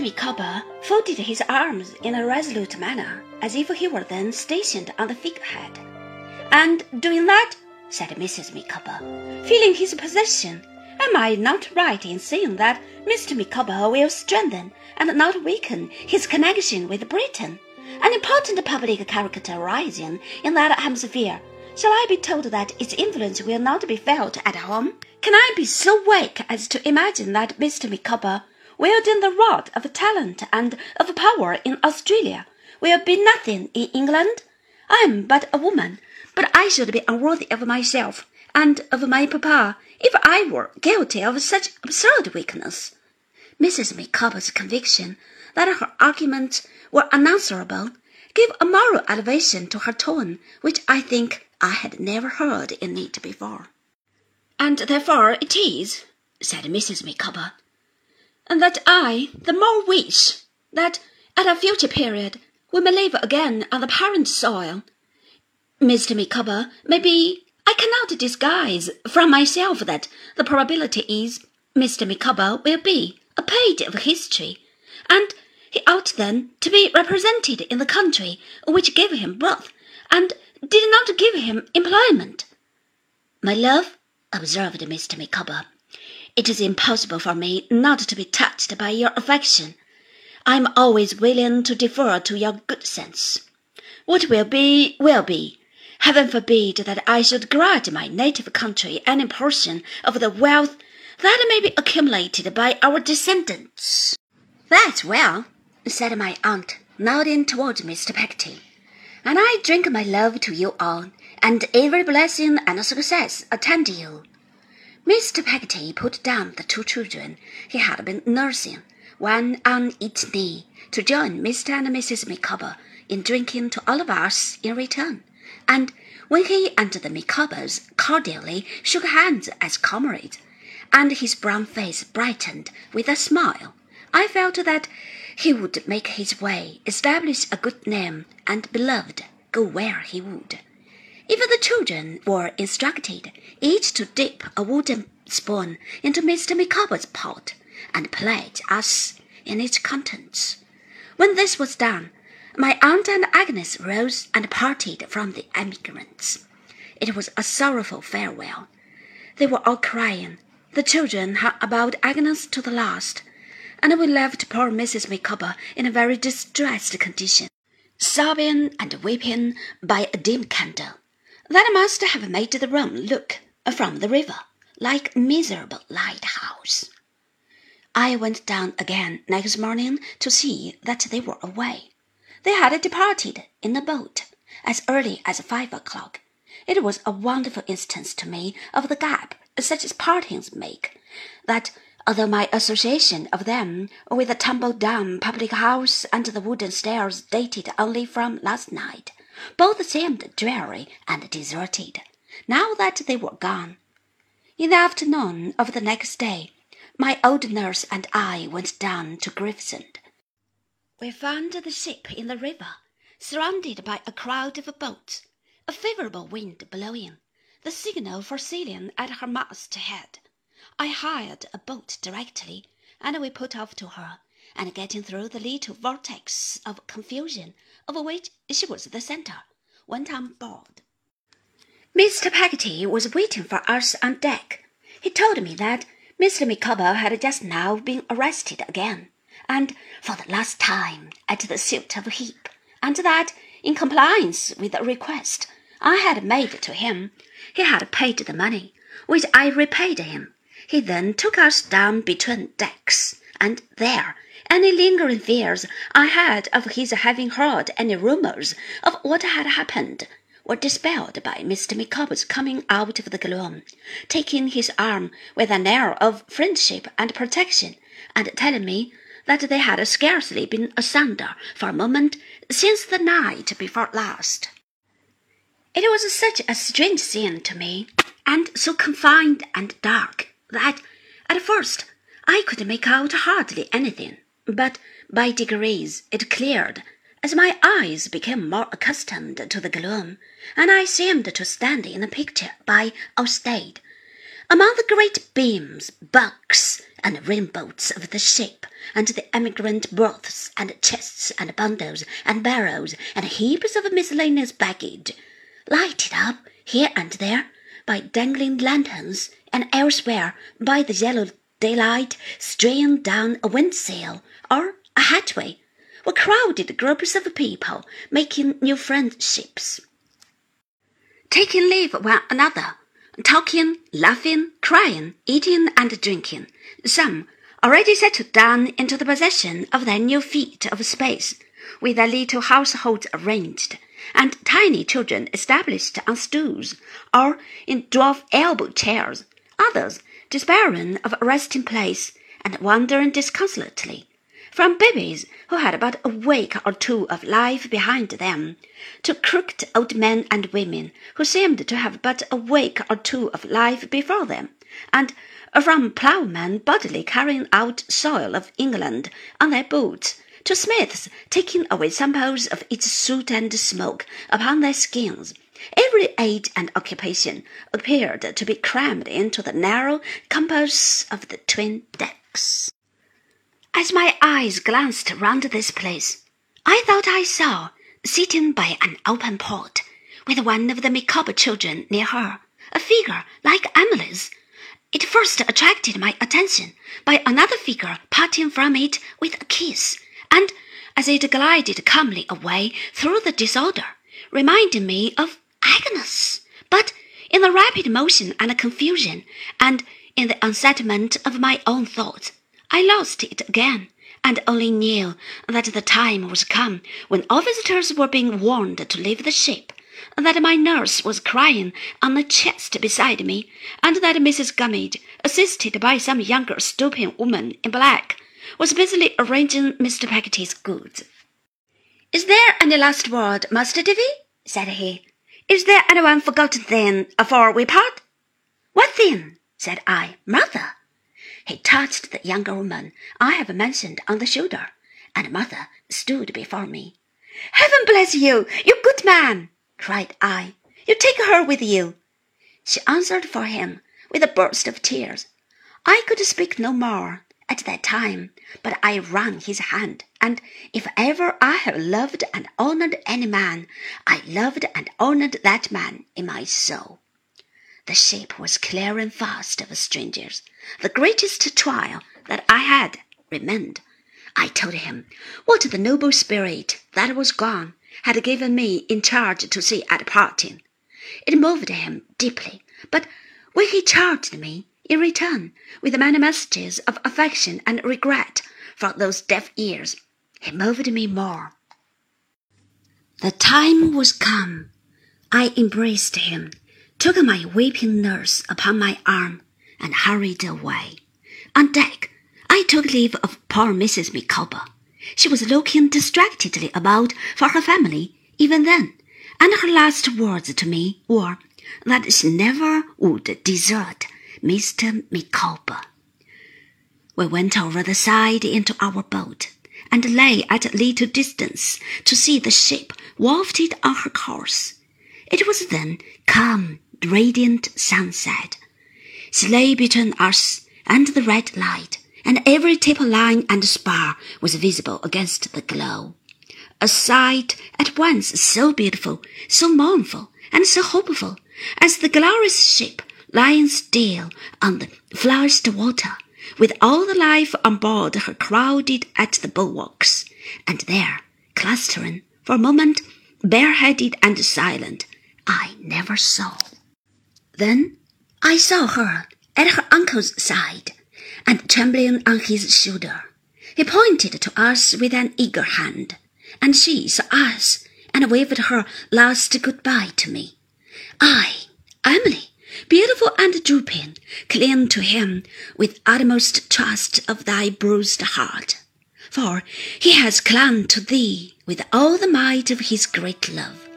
Micawber folded his arms in a resolute manner, as if he were then stationed on the figurehead. And doing that, said Mrs. Micawber, feeling his position, am I not right in saying that Mr. Micawber will strengthen and not weaken his connection with Britain? An important public character rising in that hemisphere. Shall I be told that its influence will not be felt at home? Can I be so weak as to imagine that Mr. Micawber, wielding the rod of talent and of power in Australia, will be nothing in England? I am but a woman, but I should be unworthy of myself and of my papa if I were guilty of such absurd weakness. Mrs. Micawber's conviction that her arguments were unanswerable gave a moral elevation to her tone which I think I had never heard in it before. And therefore it is, said Mrs. Micawber, that I the more wish that at a future period we may live again on the parent soil. Mr. Micawber may be I cannot disguise from myself that the probability is Mr. Micawber will be a page of history, and he ought then to be represented in the country which gave him birth, and did not give him employment. My love, observed Mr. Micawber, it is impossible for me not to be touched by your affection. I am always willing to defer to your good sense. What will be, will be. Heaven forbid that I should grudge my native country any portion of the wealth that may be accumulated by our descendants. That's well, said my aunt, nodding towards Mr. Peggotty. And I drink my love to you all, and every blessing and success attend you. Mr. Peggotty put down the two children he had been nursing, one on each knee, to join Mr. and Mrs. Micawber in drinking to all of us in return, and when he and the Micawbers cordially shook hands as comrades, and his brown face brightened with a smile, I felt that he would make his way, establish a good name, and beloved, go where he would. Even the children were instructed each to dip a wooden spoon into Mr. Micawber's pot and pledge us in its contents. When this was done, my aunt and Agnes rose and parted from the emigrants. It was a sorrowful farewell. They were all crying. The children hung about Agnes to the last, and we left poor Mrs. Micawber in a very distressed condition, sobbing and weeping by a dim candle. That must have made the room look, from the river, like a miserable lighthouse. I went down again next morning to see that they were away. They had departed in a boat as early as five o'clock. It was a wonderful instance to me of the gap such as partings make, that although my association of them with the tumble-down public house and the wooden stairs dated only from last night, both seemed dreary and deserted, now that they were gone. In the afternoon of the next day, my old nurse and I went down to Gravesend. We found the ship in the river, surrounded by a crowd of boats, a favourable wind blowing, the signal for sailing at her masthead. I hired a boat directly, and we put off to her, and getting through the little vortex of confusion of which she was the centre, went on board. Mr. Peggotty was waiting for us on deck. He told me that Mr. Micawber had just now been arrested again, and for the last time, at the suit of Heap, and that, in compliance with a request I had made to him, he had paid the money, which I repaid him he then took us down between decks, and there any lingering fears I had of his having heard any rumours of what had happened were dispelled by Mr. Micawber's coming out of the gloom, taking his arm with an air of friendship and protection, and telling me that they had scarcely been asunder for a moment since the night before last. It was such a strange scene to me, and so confined and dark that at first I could make out hardly anything, but by degrees it cleared as my eyes became more accustomed to the gloom, and I seemed to stand in a picture by Ostade, among the great beams, bulks, and ringbolts of the ship, and the emigrant berths, and chests, and bundles, and barrows, and heaps of miscellaneous baggage, lighted up here and there by dangling lanterns, and elsewhere by the yellow daylight streaming down a windsail or a hatchway, were crowded groups of people making new friendships, taking leave of one another, talking, laughing, crying, eating, and drinking. Some already settled down into the possession of their new feet of space, with their little households arranged, and tiny children established on stools or in dwarf elbow chairs. Others despairing of a resting place and wandering disconsolately from babies who had but a week or two of life behind them, to crooked old men and women who seemed to have but a week or two of life before them, and from ploughmen bodily carrying out soil of England on their boots, to smiths taking away samples of its soot and smoke upon their skins. Every age and occupation appeared to be crammed into the narrow compass of the twin decks. As my eyes glanced round this place, I thought I saw, sitting by an open port, with one of the Micawber children near her, a figure like Emily's. It first attracted my attention by another figure parting from it with a kiss, and as it glided calmly away through the disorder, reminded me of Agnes. But in the rapid motion and confusion, and in the unsettlement of my own thoughts, I lost it again, and only knew that the time was come when all visitors were being warned to leave the ship, that my nurse was crying on the chest beside me, and that Mrs. Gummidge, assisted by some younger stooping woman in black, was busily arranging Mr. Peggotty's goods. Is there any last word, Master Davy? said he. Is there anyone forgotten then afore we part? What then? said I. Martha. He touched the younger woman I have mentioned on the shoulder, and Martha stood before me. Heaven bless you, you good man! cried I. You take her with you. She answered for him with a burst of tears. I could speak no more at that time, but I wrung his hand, and if ever I have loved and honored any man, I loved and honored that man in my soul. The ship was clearing fast of strangers, the greatest trial that I had remained. I told him what the noble spirit that was gone had given me in charge to see at parting. It moved him deeply, but when he charged me in return with many messages of affection and regret for those deaf ears, he moved me more. The time was come. I embraced him took my weeping nurse upon my arm, and hurried away. On deck, I took leave of poor Mrs. Micawber. She was looking distractedly about for her family even then, and her last words to me were that she never would desert Mr. Micawber. We went over the side into our boat and lay at a little distance to see the ship wafted on her course. It was then calm radiant sunset. She lay between us and the red light, and every taper line and spar was visible against the glow. A sight at once so beautiful, so mournful, and so hopeful, as the glorious ship lying still on the flushed water, with all the life on board her crowded at the bulwarks, and there, clustering for a moment, bareheaded and silent, I never saw. Then I saw her at her uncle's side, and trembling on his shoulder. He pointed to us with an eager hand, and she saw us and waved her last good-bye to me. Aye, Emily, beautiful and drooping, cling to him with utmost trust of thy bruised heart, for he has clung to thee with all the might of his great love.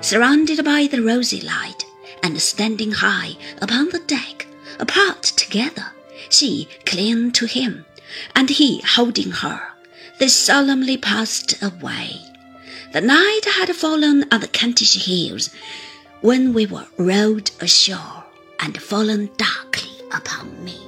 Surrounded by the rosy light, and standing high upon the deck, apart together, she clinging to him, and he holding her, they solemnly passed away. The night had fallen on the Kentish hills when we were rowed ashore and fallen darkly upon me.